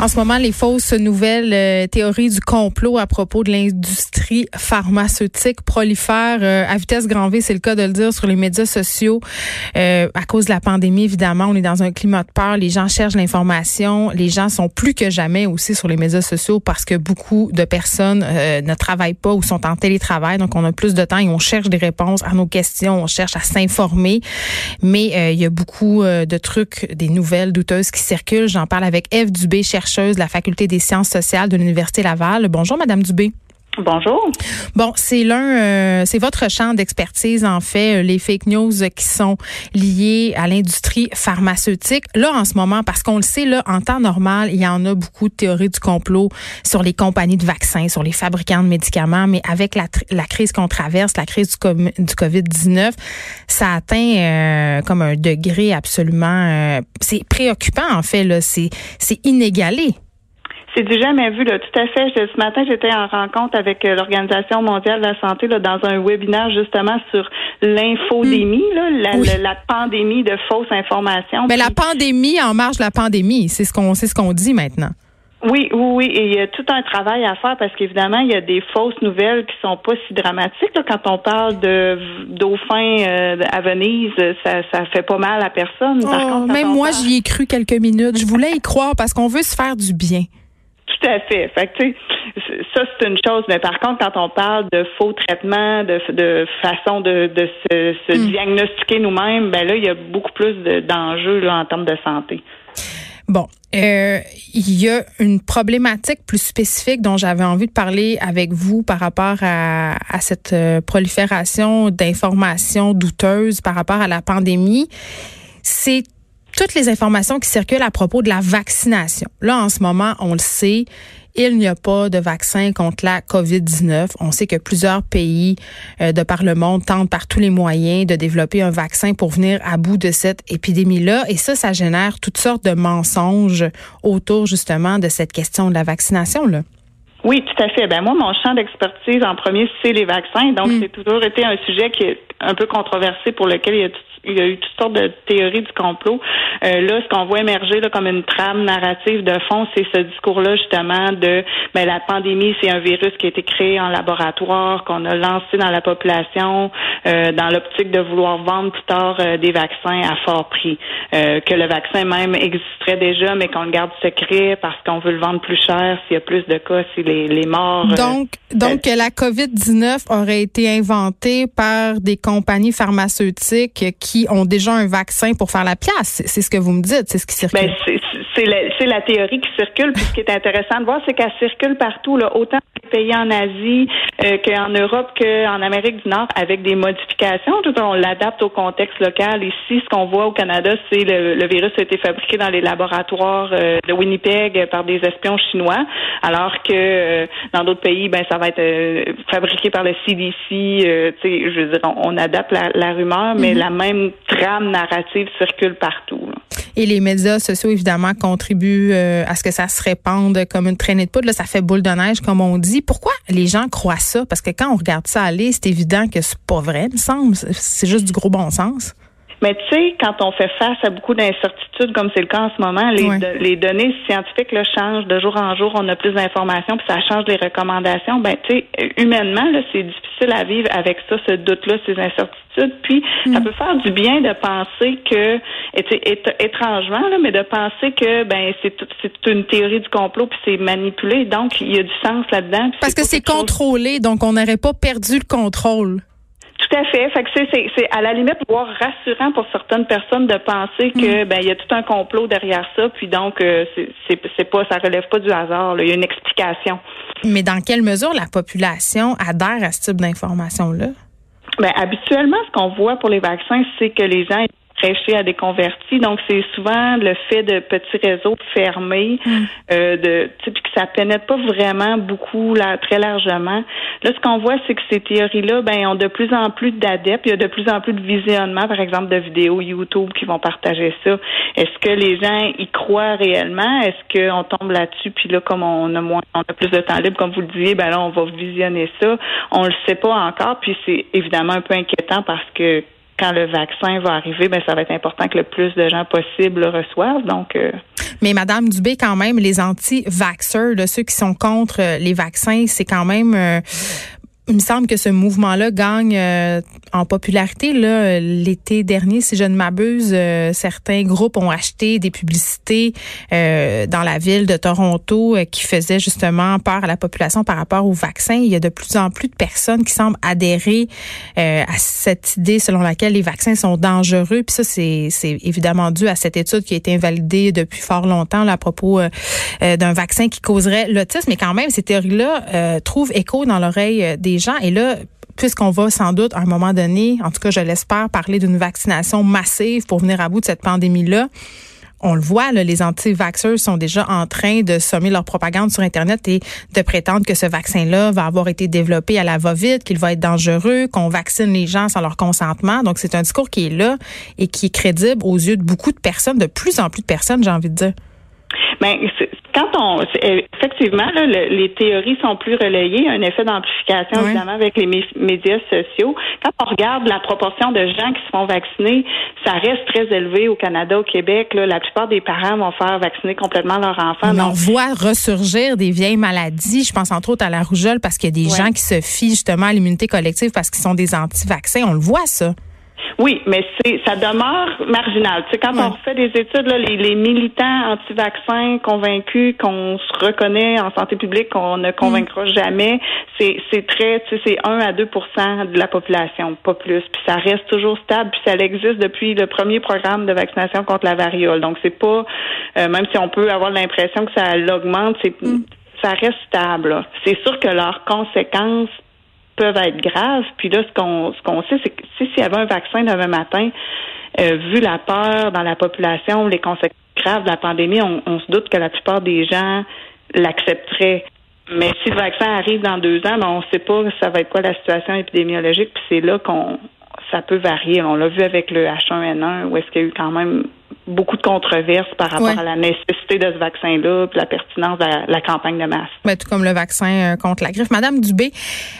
En ce moment, les fausses nouvelles euh, théories du complot à propos de l'industrie pharmaceutique prolifèrent euh, à vitesse grand V, c'est le cas de le dire, sur les médias sociaux. Euh, à cause de la pandémie, évidemment, on est dans un climat de peur. Les gens cherchent l'information. Les gens sont plus que jamais aussi sur les médias sociaux parce que beaucoup de personnes ne travaillent pas ou sont en télétravail. Donc, on a plus de temps et on cherche des réponses à nos questions. On cherche à s'informer. Mais il y a beaucoup de trucs, des nouvelles douteuses qui circulent. J'en parle avec Eve Dubé, chercheuse de la Faculté des sciences sociales de l'Université Laval. Bonjour, Madame Dubé. Bonjour. Bon, c'est l'un, euh, c'est votre champ d'expertise en fait, euh, les fake news qui sont liées à l'industrie pharmaceutique. Là, en ce moment, parce qu'on le sait, là, en temps normal, il y en a beaucoup de théories du complot sur les compagnies de vaccins, sur les fabricants de médicaments, mais avec la, crise qu'on traverse, la crise du, du COVID-19, ça atteint euh, comme un degré absolument, c'est préoccupant en fait. Là, c'est inégalé. C'est du jamais vu, là. Tout à fait. ce matin, j'étais en rencontre avec euh, l'Organisation mondiale de la santé là, dans un webinaire justement sur l'infodémie, hmm. la, la, pandémie de fausses informations. Mais la pandémie en marge de la pandémie, c'est ce qu'on c'est ce qu'on dit maintenant. Oui, oui, oui, et il y a tout un travail à faire parce qu'évidemment, il y a des fausses nouvelles qui sont pas si dramatiques. Quand on parle de dauphins euh, à Venise, ça, ça fait pas mal à personne. Oh, même moi, j'y ai cru quelques minutes. Je voulais y croire parce qu'on veut se faire du bien. Tout à fait. Fait que, ça, c'est une chose. Mais par contre, quand on parle de faux traitements, de, de façon de, de se, se hmm. diagnostiquer nous-mêmes, ben là, il y a beaucoup plus d'enjeux en termes de santé. Bon, euh, il y a une problématique plus spécifique dont j'avais envie de parler avec vous par rapport à, à cette euh, prolifération d'informations douteuses par rapport à la pandémie. C'est toutes les informations qui circulent à propos de la vaccination. Là, en ce moment, on le sait, il n'y a pas de vaccin contre la COVID-19. On sait que plusieurs pays euh, de par le monde tentent par tous les moyens de développer un vaccin pour venir à bout de cette épidémie-là. Et ça, ça génère toutes sortes de mensonges autour justement de cette question de la vaccination. Là. Oui, tout à fait. Ben moi, mon champ d'expertise en premier, c'est les vaccins. Donc, mm. c'est toujours été un sujet qui est un peu controversé pour lequel il y a il y a eu toutes sortes de théories du complot. Euh, là, ce qu'on voit émerger là, comme une trame narrative de fond, c'est ce discours-là justement de ben, la pandémie, c'est un virus qui a été créé en laboratoire, qu'on a lancé dans la population euh, dans l'optique de vouloir vendre plus tard euh, des vaccins à fort prix. que le vaccin même existerait déjà, mais qu'on le garde secret parce qu'on veut le vendre plus cher s'il y a plus de cas, si les, les morts. Donc, donc la COVID-19 aurait été inventée par des compagnies pharmaceutiques ont déjà un vaccin pour faire la place. C'est ce que vous me dites, c'est ce qui circule. Ben, c'est la, la, théorie qui circule. Puis ce qui est intéressant de voir, c'est qu'elle circule partout, là, autant les pays en Asie euh, qu'en Europe qu'en Amérique du Nord, avec des modifications. Tout on l'adapte au contexte local. Ici, ce qu'on voit au Canada, c'est le, le virus a été fabriqué dans les laboratoires euh, de Winnipeg par des espions chinois, alors que euh, dans d'autres pays, ben ça va être fabriqué par le CDC. je veux dire, on, adapte la, rumeur, mais mm-hmm. la même trame narrative circule partout. Et les médias sociaux, évidemment, contribuent euh, à ce que ça se répande comme une traînée de poudre. Là, ça fait boule de neige, comme on dit. Pourquoi les gens croient ça? Parce que quand on regarde ça aller, c'est évident que c'est pas vrai, il me semble. C'est juste du gros bon sens. Mais tu sais, quand on fait face à beaucoup d'incertitudes, comme c'est le cas en ce moment, les, les données scientifiques là, changent de jour en jour. On a plus d'informations, puis ça change les recommandations. Ben, tu sais, humainement, là, c'est difficile à vivre avec ça, ce doute-là, ces incertitudes. Puis, ça mm. peut faire du bien de penser que, étrangement, là, mais de penser que, ben, c'est c'est une théorie du complot, puis c'est manipulé. Donc, il y a du sens là-dedans. Parce que c'est contrôlé, donc on n'aurait pas perdu le contrôle. Tout à fait. Fait que c'est, c'est à la limite voire rassurant pour certaines personnes de penser que mm. ben il y a tout un complot derrière ça, puis donc euh, c'est, c'est, pas ça relève pas du hasard. Il y a une explication. Mais dans quelle mesure la population adhère à ce type d'information là? Ben, habituellement, ce qu'on voit pour les vaccins, c'est que les gens prêcher à des convertis. Donc, c'est souvent le fait de petits réseaux fermés, mm. euh, de, puis que ça pénètre pas vraiment beaucoup, là, très largement. Là, ce qu'on voit, c'est que ces théories-là, ben, ont de plus en plus d'adeptes. Il y a de plus en plus de visionnements, par exemple, de vidéos YouTube qui vont partager ça. Est-ce que les gens y croient réellement? Est-ce qu'on tombe là-dessus, puis là, comme on a moins, on a plus de temps libre, comme vous le disiez, ben là, on va visionner ça. On le sait pas encore, puis c'est évidemment un peu inquiétant parce que quand le vaccin va arriver, ben ça va être important que le plus de gens possible le reçoivent. Donc, euh, mais Madame Dubé, quand même, les anti-vaxxers, ceux qui sont contre les vaccins, c'est quand même euh, il me semble que ce mouvement-là gagne euh, en popularité. Là, l'été dernier, si je ne m'abuse, euh, certains groupes ont acheté des publicités euh, dans la ville de Toronto qui faisaient justement peur à la population par rapport au vaccin. Il y a de plus en plus de personnes qui semblent adhérer à cette idée selon laquelle les vaccins sont dangereux. Puis ça, c'est, c'est évidemment dû à cette étude qui a été invalidée depuis fort longtemps là, à propos d'un vaccin qui causerait l'autisme. Mais quand même, ces théories-là trouvent écho dans l'oreille des Et là, puisqu'on va sans doute à un moment donné, en tout cas je l'espère, parler d'une vaccination massive pour venir à bout de cette pandémie-là, on le voit, les anti-vaxxers sont déjà en train de sommer leur propagande sur Internet et de prétendre que ce vaccin-là va avoir été développé à la va-vite, qu'il va être dangereux, qu'on vaccine les gens sans leur consentement. Donc, c'est un discours qui est là et qui est crédible aux yeux de beaucoup de personnes, de plus en plus de personnes, j'ai envie de dire. Mais ben, quand on effectivement les théories sont plus relayées, un effet d'amplification évidemment avec les médias sociaux. Quand on regarde la proportion de gens qui se font vacciner, ça reste très élevé au Canada, au Québec. la plupart des parents vont faire vacciner complètement leur enfant. on voit ressurgir des vieilles maladies. Je pense entre autres à la rougeole parce qu'il y a des gens qui se fient justement à l'immunité collective parce qu'ils sont des anti-vaccins. On le voit ça. Oui, mais c'est ça demeure marginal. Tu sais, quand on fait des études, là, les, les militants anti-vaccins convaincus qu'on se reconnaît en santé publique, qu'on ne convaincra mm. jamais, c'est c'est très, tu sais, c'est 1 à 2% de la population, pas plus. Puis ça reste toujours stable, puis ça existe depuis le premier programme de vaccination contre la variole. Donc c'est pas, euh, même si on peut avoir l'impression que ça l'augmente, c'est mm. ça reste stable. C'est sûr que leurs conséquences peuvent être graves. Puis là, ce qu'on ce qu'on sait, c'est que si s'il y avait un vaccin demain matin, euh, vu la peur dans la population, les conséquences graves de la pandémie, on, se doute que la plupart des gens l'accepteraient. Mais si le vaccin arrive dans deux ans, ben on ne sait pas ça va être quoi la situation épidémiologique. Puis c'est là qu'on ça peut varier. On l'a vu avec le H1N1, où est-ce qu'il y a eu quand même beaucoup de controverses par rapport à la nécessité de ce vaccin-là, puis la pertinence de la, campagne de masse. Mais tout comme le vaccin euh, contre la griffe. Madame Dubé,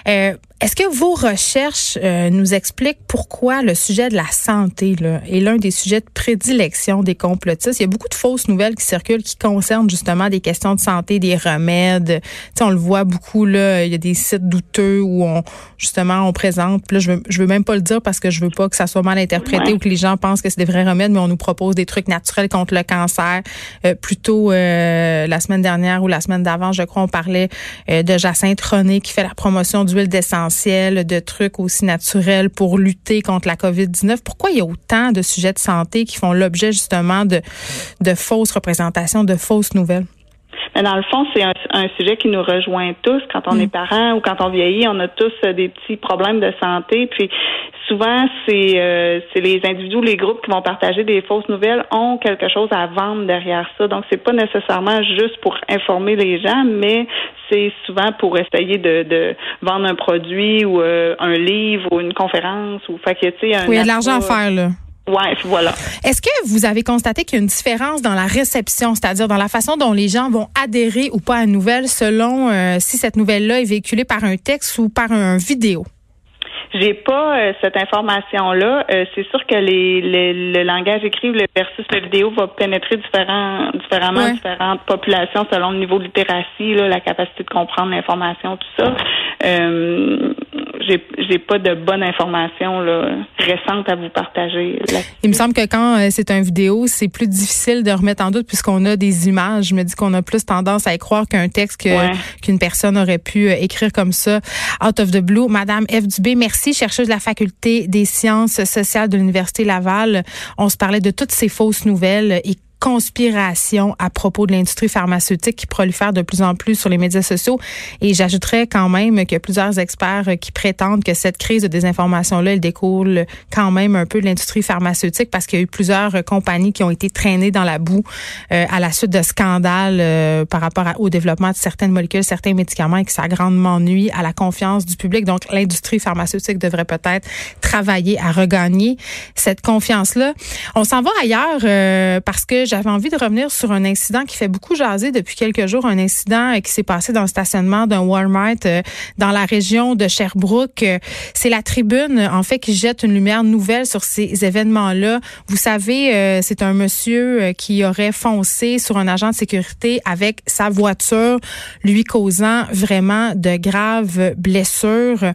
euh, est-ce que vos recherches euh, nous expliquent pourquoi le sujet de la santé là, est l'un des sujets de prédilection des complotistes? Il y a beaucoup de fausses nouvelles qui circulent qui concernent justement des questions de santé, des remèdes. sais, on le voit beaucoup, là, il y a des sites douteux où on justement on présente. Là, je veux, je veux même pas le dire parce que je veux pas que ça soit mal interprété ou que les gens pensent que c'est des vrais remèdes, mais on nous propose des trucs naturels contre le cancer. Euh, plutôt euh, la semaine dernière ou la semaine d'avant, je crois, on parlait de Jacinthe René qui fait la promotion d'huile d'essence de trucs aussi naturels pour lutter contre la COVID-19. Pourquoi il y a autant de sujets de santé qui font l'objet justement de, de fausses représentations, de fausses nouvelles? Mais dans le fond, c'est un, sujet qui nous rejoint tous. Quand on mm. est parent ou quand on vieillit, on a tous euh, des petits problèmes de santé. Puis souvent, c'est euh, les individus, les groupes qui vont partager des fausses nouvelles ont quelque chose à vendre derrière ça. Donc, c'est pas nécessairement juste pour informer les gens, mais c'est souvent pour essayer de, de vendre un produit ou euh, un livre ou une conférence ou fait que tu sais un. Oui, il y a de l'argent à faire là. Ouais, voilà. Est-ce que vous avez constaté qu'il y a une différence dans la réception, c'est-à-dire dans la façon dont les gens vont adhérer ou pas à une nouvelle selon euh, si cette nouvelle-là est véhiculée par un texte ou par un vidéo? J'ai pas euh, cette information-là. Euh, c'est sûr que les, le langage écrit versus la vidéo va pénétrer différents, différemment différentes populations selon le niveau de littératie, là, la capacité de comprendre l'information, tout ça. Euh, j'ai j'ai pas de bonne information là, récente à vous partager. Il me semble que quand euh, c'est un vidéo, c'est plus difficile de remettre en doute puisqu'on a des images. Je me dis qu'on a plus tendance à y croire qu'un texte qu'une personne aurait pu euh, écrire comme ça out of the blue. Madame F. Dubé, merci, chercheuse de la faculté des sciences sociales de l'Université Laval. On se parlait de toutes ces fausses nouvelles et conspiration à propos de l'industrie pharmaceutique qui prolifère de plus en plus sur les médias sociaux. Et j'ajouterais quand même que plusieurs experts qui prétendent que cette crise de désinformation-là, elle découle quand même un peu de l'industrie pharmaceutique parce qu'il y a eu plusieurs compagnies qui ont été traînées dans la boue euh, à la suite de scandales euh, par rapport au développement de certaines molécules, certains médicaments et que ça grandement nuit à la confiance du public. Donc, l'industrie pharmaceutique devrait peut-être travailler à regagner cette confiance-là. On s'en va ailleurs euh, parce que j'avais envie de revenir sur un incident qui fait beaucoup jaser depuis quelques jours, un incident qui s'est passé dans le stationnement d'un Walmart dans la région de Sherbrooke. C'est la tribune, en fait, qui jette une lumière nouvelle sur ces événements-là. Vous savez, c'est un monsieur qui aurait foncé sur un agent de sécurité avec sa voiture, lui causant vraiment de graves blessures.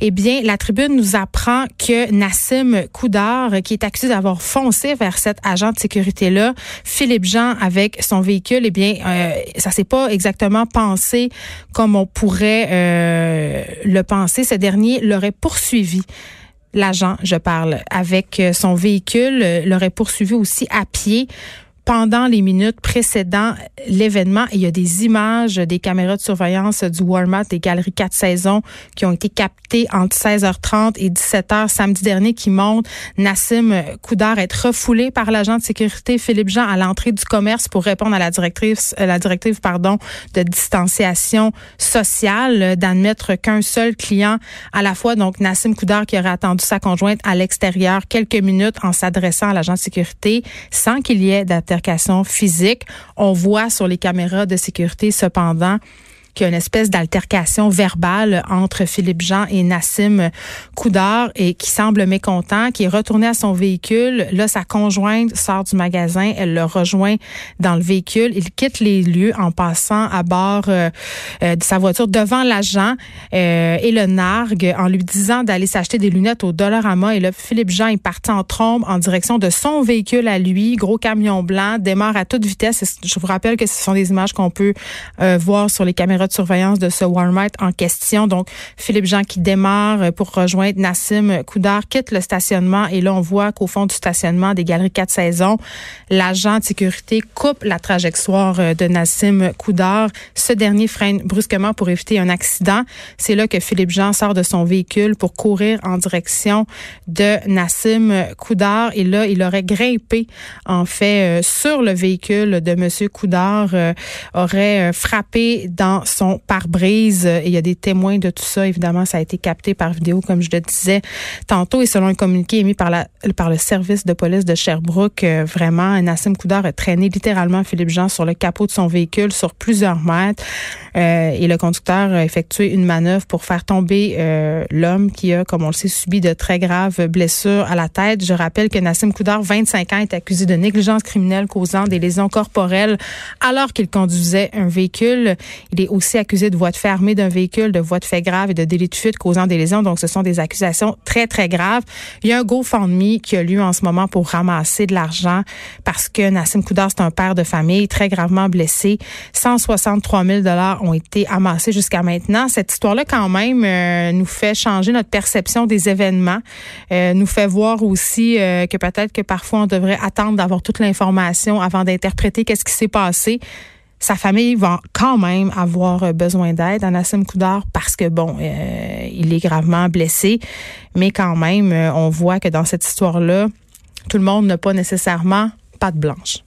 Eh bien, la tribune nous apprend que Nassim Koudar, qui est accusé d'avoir foncé vers cet agent de sécurité-là, Philippe Jean avec son véhicule, eh bien, euh, ça s'est pas exactement pensé comme on pourrait euh, le penser. Ce dernier l'aurait poursuivi l'agent, je parle, avec son véhicule, l'aurait poursuivi aussi à pied pendant les minutes précédant l'événement. Il y a des images des caméras de surveillance du Walmart des galeries 4 saisons qui ont été captées entre 16h30 et 17h samedi dernier qui montrent Nassim Koudar être refoulé par l'agent de sécurité Philippe Jean à l'entrée du commerce pour répondre à la directrice, euh, la directive pardon, de distanciation sociale, d'admettre qu'un seul client à la fois. Donc Nassim Koudar qui aurait attendu sa conjointe à l'extérieur quelques minutes en s'adressant à l'agent de sécurité sans qu'il y ait d'atteinte physique. On voit sur les caméras de sécurité cependant qu'il y a une espèce d'altercation verbale entre Philippe Jean et Nassim Koudar et qui semble mécontent, qui est retourné à son véhicule. Là, sa conjointe sort du magasin, elle le rejoint dans le véhicule. Il quitte les lieux en passant à bord euh, euh, de sa voiture devant l'agent euh, et le nargue en lui disant d'aller s'acheter des lunettes au Dollarama. Et là, Philippe Jean est parti en trombe en direction de son véhicule à lui, gros camion blanc, démarre à toute vitesse. Je vous rappelle que ce sont des images qu'on peut voir sur les caméras de surveillance de ce Walmart en question. Donc, Philippe Jean qui démarre pour rejoindre Nassim Koudar, quitte le stationnement et là, on voit qu'au fond du stationnement des Galeries 4 Saisons, l'agent de sécurité coupe la trajectoire euh, de Nassim Koudar. Ce dernier freine brusquement pour éviter un accident. C'est là que Philippe Jean sort de son véhicule pour courir en direction de Nassim Koudar et là, il aurait grimpé en fait euh, sur le véhicule de monsieur Koudar, euh, aurait frappé dans son pare-brise. Il y a des témoins de tout ça. Évidemment, ça a été capté par vidéo, comme je le disais tantôt. Et selon un communiqué émis par, la, par le service de police de Sherbrooke, euh, vraiment, Nassim Koudar a traîné littéralement Philippe Jean sur le capot de son véhicule sur plusieurs mètres. Euh, et le conducteur a effectué une manœuvre pour faire tomber euh, l'homme qui a, comme on le sait, subi de très graves blessures à la tête. Je rappelle que Nassim Koudar, 25 ans, est accusé de négligence criminelle causant des lésions corporelles alors qu'il conduisait un véhicule. Il est aussi accusé de voie de d'un véhicule, de voie de fait grave et de délit de fuite causant des lésions. Donc, ce sont des accusations très, très graves. Il y a un GoFundMe qui a lieu en ce moment pour ramasser de l'argent parce que Nassim Koudar, c'est un père de famille très gravement blessé. 163 000 dollars ont été amassés jusqu'à maintenant. Cette histoire-là, quand même, euh, nous fait changer notre perception des événements, euh, nous fait voir aussi euh, que peut-être que parfois on devrait attendre d'avoir toute l'information avant d'interpréter qu'est-ce qui s'est passé sa famille va quand même avoir euh, besoin d'aide à Nassim Koudar parce que bon, euh, il est gravement blessé, mais quand même, euh, on voit que dans cette histoire-là, tout le monde n'a pas nécessairement pas de blanche.